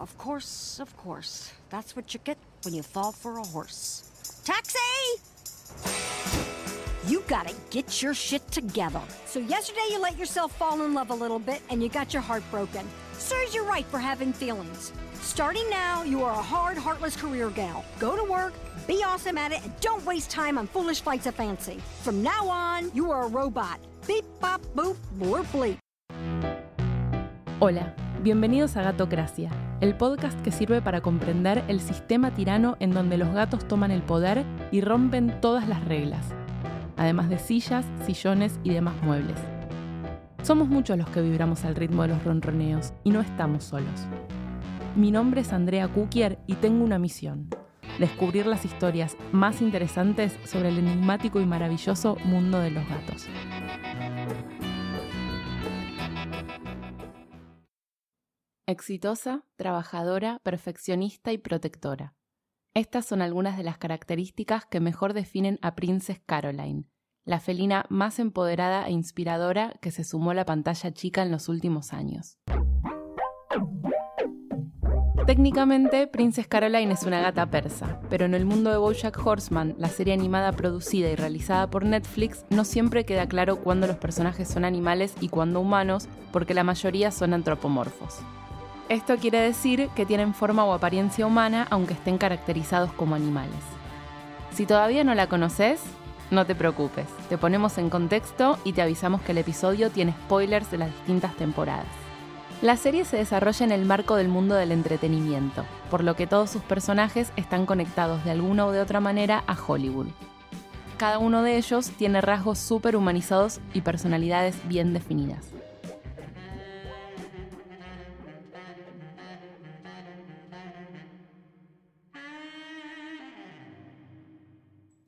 of course, of course. That's what you get when you fall for a horse. Taxi! You gotta get your shit together. So yesterday you let yourself fall in love a little bit and you got your heart broken. Serves you right for having feelings. Starting now, you are a hard, heartless career gal. Go to work, be awesome at it, and don't waste time on foolish flights of fancy. From now on, you are a robot. Beep, bop, boop, bleep. Hola, bienvenidos a Gatocracia, el podcast que sirve para comprender el sistema tirano en donde los gatos toman el poder y rompen todas las reglas, además de sillas, sillones y demás muebles. Somos muchos los que vibramos al ritmo de los ronroneos y no estamos solos. Mi nombre es Andrea Kukier y tengo una misión. Descubrir las historias más interesantes sobre el enigmático y maravilloso mundo de los gatos. Exitosa, trabajadora, perfeccionista y protectora. Estas son algunas de las características que mejor definen a Princess Caroline, la felina más empoderada e inspiradora que se sumó a la pantalla chica en los últimos años. Técnicamente, Princess Caroline es una gata persa, pero en el mundo de Bojack Horseman, la serie animada producida y realizada por Netflix, no siempre queda claro cuándo los personajes son animales y cuándo humanos, porque la mayoría son antropomorfos. Esto quiere decir que tienen forma o apariencia humana aunque estén caracterizados como animales. Si todavía no la conoces, no te preocupes, te ponemos en contexto y te avisamos que el episodio tiene spoilers de las distintas temporadas. La serie se desarrolla en el marco del mundo del entretenimiento, por lo que todos sus personajes están conectados de alguna o de otra manera a Hollywood. Cada uno de ellos tiene rasgos súper humanizados y personalidades bien definidas.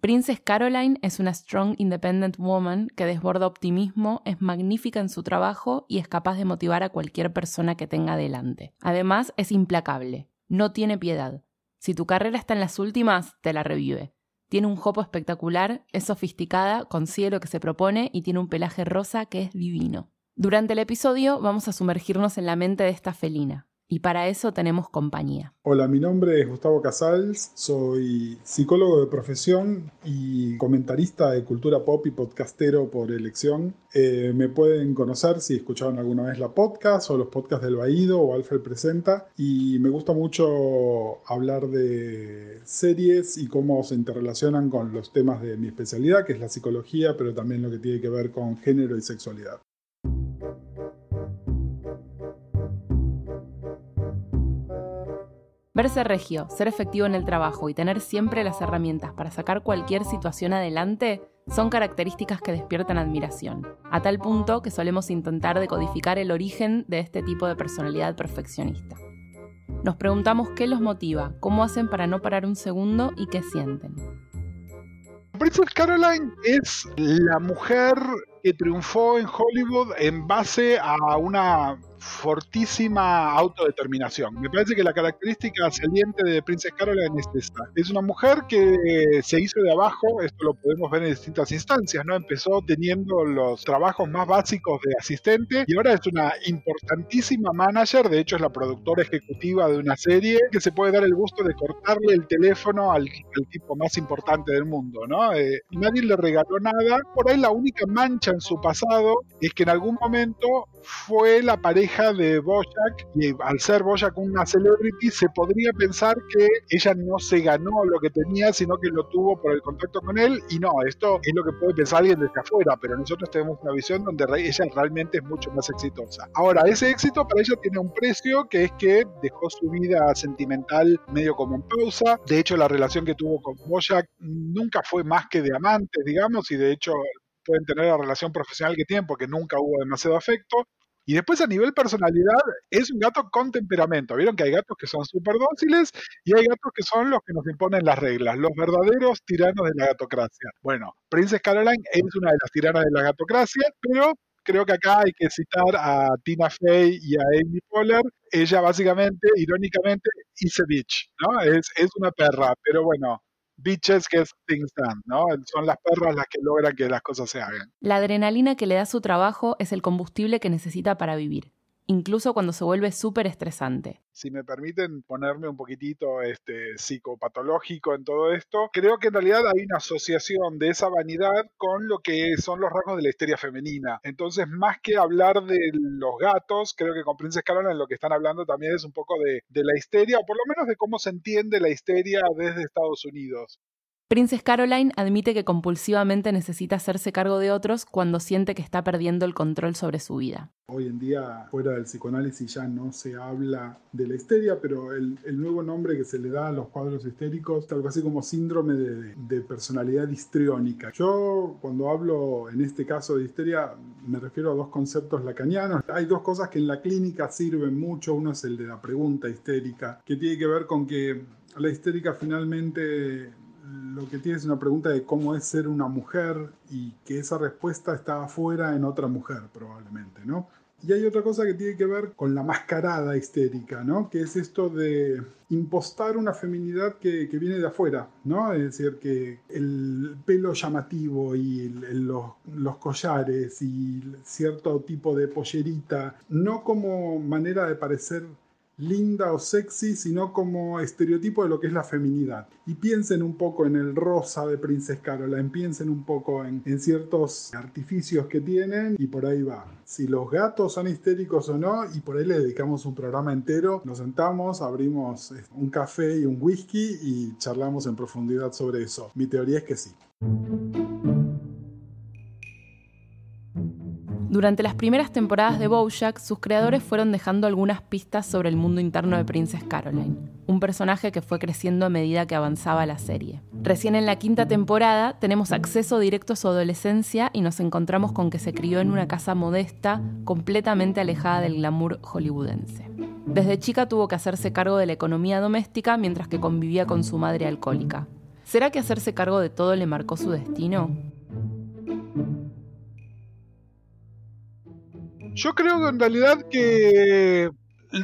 Princess Caroline es una strong independent woman que desborda optimismo, es magnífica en su trabajo y es capaz de motivar a cualquier persona que tenga delante. Además, es implacable, no tiene piedad. Si tu carrera está en las últimas, te la revive. Tiene un jopo espectacular, es sofisticada, consigue lo que se propone y tiene un pelaje rosa que es divino. Durante el episodio vamos a sumergirnos en la mente de esta felina, y para eso tenemos compañía. Hola, mi nombre es Gustavo Casals, soy psicólogo de profesión y comentarista de cultura pop y podcastero por elección. Eh, me pueden conocer si escucharon alguna vez la podcast o los podcasts del Baído o Alfred Presenta y me gusta mucho hablar de series y cómo se interrelacionan con los temas de mi especialidad, que es la psicología, pero también lo que tiene que ver con género y sexualidad. Verse regio, ser efectivo en el trabajo y tener siempre las herramientas para sacar cualquier situación adelante son características que despiertan admiración, a tal punto que solemos intentar decodificar el origen de este tipo de personalidad perfeccionista. Nos preguntamos qué los motiva, cómo hacen para no parar un segundo y qué sienten. Princess Caroline es la mujer que triunfó en Hollywood en base a una fortísima autodeterminación. Me parece que la característica saliente de Princess Caroline es esta. Es una mujer que se hizo de abajo, esto lo podemos ver en distintas instancias, ¿no? Empezó teniendo los trabajos más básicos de asistente y ahora es una importantísima manager, de hecho es la productora ejecutiva de una serie que se puede dar el gusto de cortarle el teléfono al, tipo más importante del mundo, ¿no? Eh, nadie le regaló nada, por ahí la única mancha en su pasado es que en algún momento fue la pareja de Bojack y al ser Bojack una celebrity se podría pensar que ella no se ganó lo que tenía sino que lo tuvo por el contacto con él y no, esto es lo que puede pensar alguien desde afuera, pero nosotros tenemos una visión donde ella realmente es mucho más exitosa. Ahora, ese éxito para ella tiene un precio que es que dejó su vida sentimental medio como en pausa, de hecho la relación que tuvo con Bojack nunca fue más que de amantes, digamos, y de hecho pueden tener la relación profesional que tienen porque nunca hubo demasiado afecto. Y después a nivel personalidad es un gato con temperamento. Vieron que hay gatos que son súper dóciles y hay gatos que son los que nos imponen las reglas, los verdaderos tiranos de la gatocracia. Bueno, Princess Caroline es una de las tiranas de la gatocracia, pero creo que acá hay que citar a Tina Fey y a Amy Poehler. Ella básicamente, irónicamente, a bitch, ¿no? Es, es una perra, pero bueno, bitches get things done, ¿no? Son las perras las que logran que las cosas se hagan. La adrenalina que le da su trabajo es el combustible que necesita para vivir. Incluso cuando se vuelve súper estresante. Si me permiten ponerme un poquitito este, psicopatológico en todo esto, creo que en realidad hay una asociación de esa vanidad con lo que son los rasgos de la histeria femenina. Entonces, más que hablar de los gatos, creo que con Princess Caroline lo que están hablando también es un poco de, de la histeria, o por lo menos de cómo se entiende la histeria desde Estados Unidos. Princess Caroline admite que compulsivamente necesita hacerse cargo de otros cuando siente que está perdiendo el control sobre su vida. Hoy en día, fuera del psicoanálisis, ya no se habla de la histeria, pero el, nuevo nombre que se le da a los cuadros histéricos es algo así como síndrome de, de personalidad histriónica. Yo, cuando hablo en este caso de histeria, me refiero a dos conceptos lacanianos. Hay dos cosas que en la clínica sirven mucho. Uno es el de la pregunta histérica, que tiene que ver con que la histérica finalmente lo que tiene es una pregunta de cómo es ser una mujer y que esa respuesta está afuera en otra mujer probablemente, ¿no? Y hay otra cosa que tiene que ver con la mascarada histérica, ¿no? Que es esto de impostar una feminidad que, viene de afuera, ¿no? Es decir, que el pelo llamativo y los, los collares y cierto tipo de pollerita, no como manera de parecer linda o sexy, sino como estereotipo de lo que es la feminidad. Y piensen un poco en el rosa de Princess Caroline, piensen un poco en, ciertos artificios que tienen y por ahí va. Si los gatos son histéricos o no, y por ahí le dedicamos un programa entero, nos sentamos, abrimos eh, un café y un whisky y charlamos en profundidad sobre eso. Mi teoría es que sí. Durante las primeras temporadas de Bojack, sus creadores fueron dejando algunas pistas sobre el mundo interno de Princess Caroline, un personaje que fue creciendo a medida que avanzaba la serie. Recién en la quinta temporada tenemos acceso directo a su adolescencia y nos encontramos con que se crió en una casa modesta, completamente alejada del glamour hollywoodense. Desde chica tuvo que hacerse cargo de la economía doméstica mientras que convivía con su madre alcohólica. ¿Será que hacerse cargo de todo le marcó su destino? Yo creo que en realidad que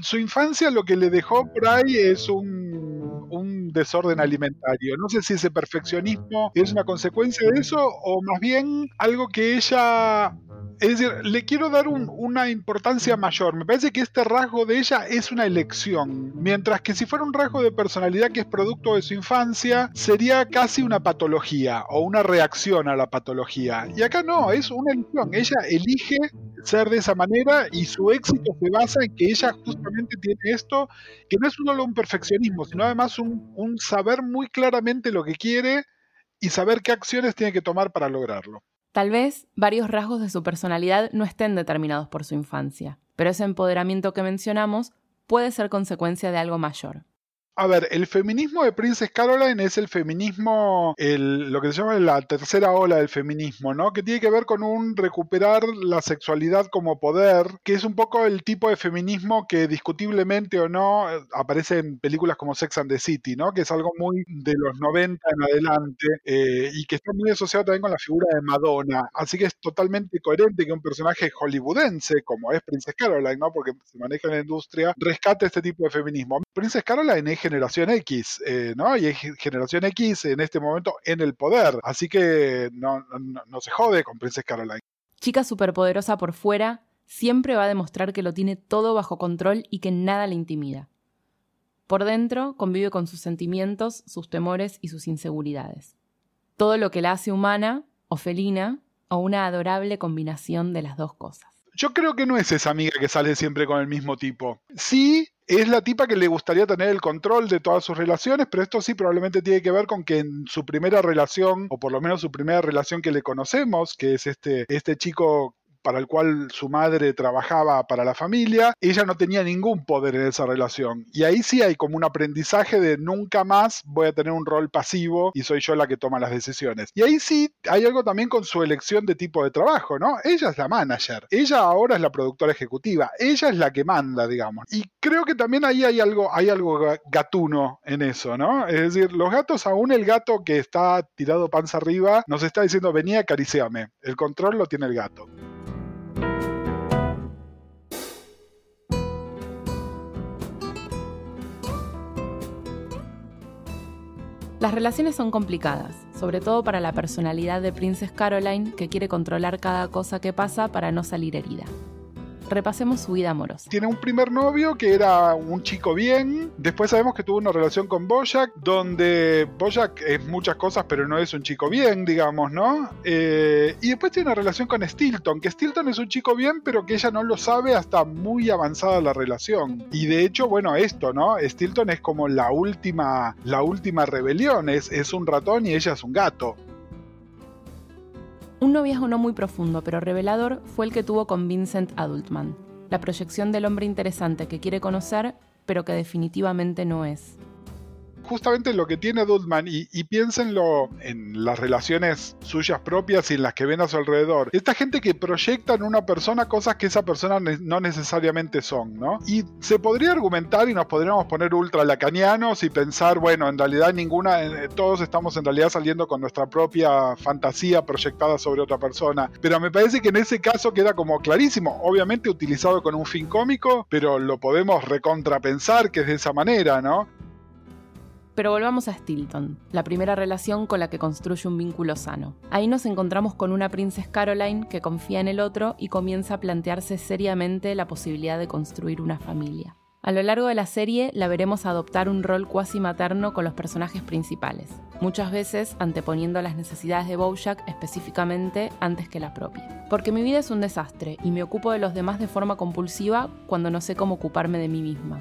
su infancia lo que le dejó por ahí es un, un, desorden alimentario. No sé si ese perfeccionismo es una consecuencia de eso o más bien algo que ella es decir, le quiero dar una importancia mayor. Me parece que este rasgo de ella es una elección. Mientras que si fuera un rasgo de personalidad que es producto de su infancia, sería casi una patología o una reacción a la patología. Y acá no, es una elección. Ella elige ser de esa manera y su éxito se basa en que ella justamente tiene esto, que no es solo un perfeccionismo, sino además un, un saber muy claramente lo que quiere y saber qué acciones tiene que tomar para lograrlo. Tal vez varios rasgos de su personalidad no estén determinados por su infancia, pero ese empoderamiento que mencionamos puede ser consecuencia de algo mayor. A ver, el feminismo de Princess Caroline es el feminismo, lo que se llama la tercera ola del feminismo, ¿no? Que tiene que ver con un recuperar la sexualidad como poder, que es un poco el tipo de feminismo que discutiblemente o no aparece en películas como Sex and the City, ¿no? Que es algo muy de los 90 en adelante eh, y que está muy asociado también con la figura de Madonna. Así que es totalmente coherente que un personaje hollywoodense, como es Princess Caroline, ¿no? Porque se maneja en la industria, rescate este tipo de feminismo. Princess Caroline es generación X, eh, ¿no? Y es generación X en este momento en el poder. Así que no, no, se jode con Princess Caroline. Chica superpoderosa por fuera, siempre va a demostrar que lo tiene todo bajo control y que nada le intimida. Por dentro, convive con sus sentimientos, sus temores y sus inseguridades. Todo lo que la hace humana o felina o una adorable combinación de las dos cosas. Yo creo que no es esa amiga que sale siempre con el mismo tipo. Sí, es la tipa que le gustaría tener el control de todas sus relaciones, pero esto sí probablemente tiene que ver con que en su primera relación, o por lo menos su primera relación que le conocemos, que es este, este chico para el cual su madre trabajaba para la familia, ella no tenía ningún poder en esa relación. Y ahí sí hay como un aprendizaje de nunca más voy a tener un rol pasivo y soy yo la que toma las decisiones. Y ahí sí hay algo también con su elección de tipo de trabajo, ¿no? Ella es la manager, ella ahora es la productora ejecutiva, ella es la que manda, digamos. Y creo que también ahí hay algo, hay algo gatuno en eso, ¿no? Es decir, los gatos, aún el gato que está tirado panza arriba, nos está diciendo, venía, acariciame. El control lo tiene el gato. Las relaciones son complicadas, sobre todo para la personalidad de Princess Caroline que quiere controlar cada cosa que pasa para no salir herida. Repasemos su vida amorosa. Tiene un primer novio que era un chico bien. Después sabemos que tuvo una relación con Bojack, donde Bojack es muchas cosas, pero no es un chico bien, digamos, ¿no? Eh, y después tiene una relación con Stilton, que Stilton es un chico bien, pero que ella no lo sabe hasta muy avanzada la relación. Y de hecho, bueno, esto, ¿no? Stilton es como la última, la última rebelión, es, es un ratón y ella es un gato. Un noviazgo no muy profundo, pero revelador, fue el que tuvo con Vincent Adultman, la proyección del hombre interesante que quiere conocer, pero que definitivamente no es justamente lo que tiene Dudman, y, piénsenlo en las relaciones suyas propias y en las que ven a su alrededor. Esta gente que proyecta en una persona cosas que esa persona no necesariamente son, ¿no? Y se podría argumentar y nos podríamos poner ultra lacanianos y pensar, bueno, en realidad ninguna, eh, todos estamos en realidad saliendo con nuestra propia fantasía proyectada sobre otra persona. Pero me parece que en ese caso queda como clarísimo, obviamente utilizado con un fin cómico, pero lo podemos recontrapensar que es de esa manera, ¿no? Pero volvamos a Stilton, la primera relación con la que construye un vínculo sano. Ahí nos encontramos con una princesa Caroline que confía en el otro y comienza a plantearse seriamente la posibilidad de construir una familia. A lo largo de la serie la veremos adoptar un rol cuasi materno con los personajes principales, muchas veces anteponiendo las necesidades de Bojack específicamente antes que la propia. Porque mi vida es un desastre y me ocupo de los demás de forma compulsiva cuando no sé cómo ocuparme de mí misma,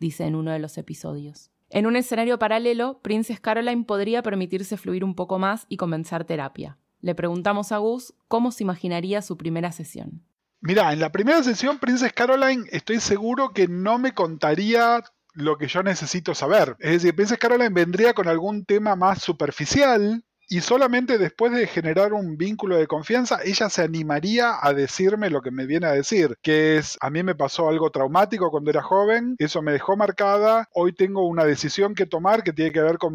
dice en uno de los episodios. En un escenario paralelo, Princess Caroline podría permitirse fluir un poco más y comenzar terapia. Le preguntamos a Gus cómo se imaginaría su primera sesión. Mira, en la primera sesión, Princess Caroline, estoy seguro que no me contaría lo que yo necesito saber. Es decir, Princess Caroline vendría con algún tema más superficial, y solamente después de generar un vínculo de confianza, ella se animaría a decirme lo que me viene a decir, que es, a mí me pasó algo traumático cuando era joven, eso me dejó marcada, hoy tengo una decisión que tomar que tiene que ver con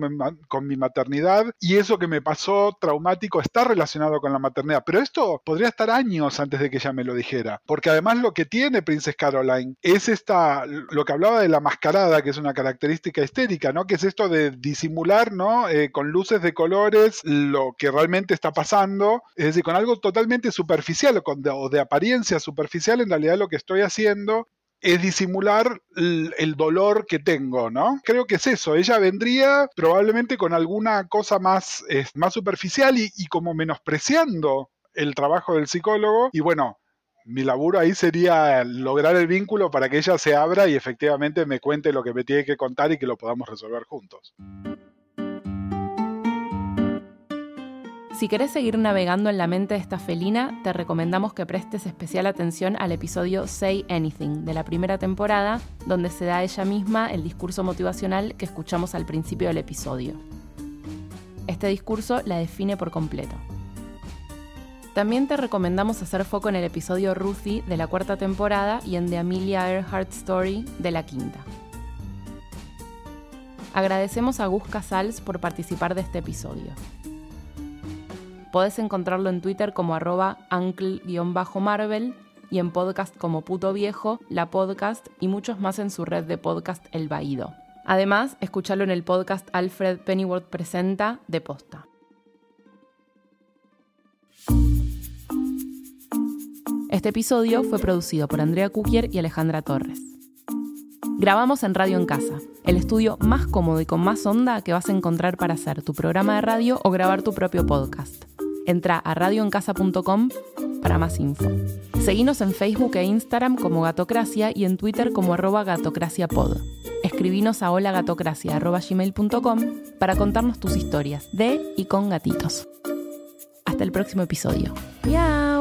mi, maternidad, y eso que me pasó traumático está relacionado con la maternidad, pero esto podría estar años antes de que ella me lo dijera, porque además lo que tiene Princess Caroline es esta, lo que hablaba de la mascarada, que es una característica histérica, ¿no? Que es esto de disimular, ¿no? Eh, con luces de colores, lo que realmente está pasando, es decir, con algo totalmente superficial o, con, de apariencia superficial, en realidad lo que estoy haciendo es disimular el, dolor que tengo, ¿no? Creo que es eso. Ella vendría probablemente con alguna cosa más, más superficial y, y, como menospreciando el trabajo del psicólogo. Y bueno, mi laburo ahí sería lograr el vínculo para que ella se abra y efectivamente me cuente lo que me tiene que contar y que lo podamos resolver juntos. Si querés seguir navegando en la mente de esta felina, te recomendamos que prestes especial atención al episodio Say Anything de la primera temporada, donde se da ella misma el discurso motivacional que escuchamos al principio del episodio. Este discurso la define por completo. También te recomendamos hacer foco en el episodio Ruthie de la cuarta temporada y en The Amelia Earhart Story de la quinta. Agradecemos a Gus Casals por participar de este episodio. Podés encontrarlo en Twitter como arroba uncle-marvel y en podcast como Puto Viejo, La Podcast y muchos más en su red de podcast El Baído. Además, escúchalo en el podcast Alfred Pennyworth Presenta de Posta. Este episodio fue producido por Andrea Kukier y Alejandra Torres. Grabamos en Radio en Casa, el estudio más cómodo y con más onda que vas a encontrar para hacer tu programa de radio o grabar tu propio podcast. Entra a radioencasa.com para más info. Seguinos en Facebook e Instagram como Gatocracia y en Twitter como arroba gatocraciapod. Escribinos a holagatocracia.gmail.com para contarnos tus historias de y con gatitos. Hasta el próximo episodio. ¡Miau!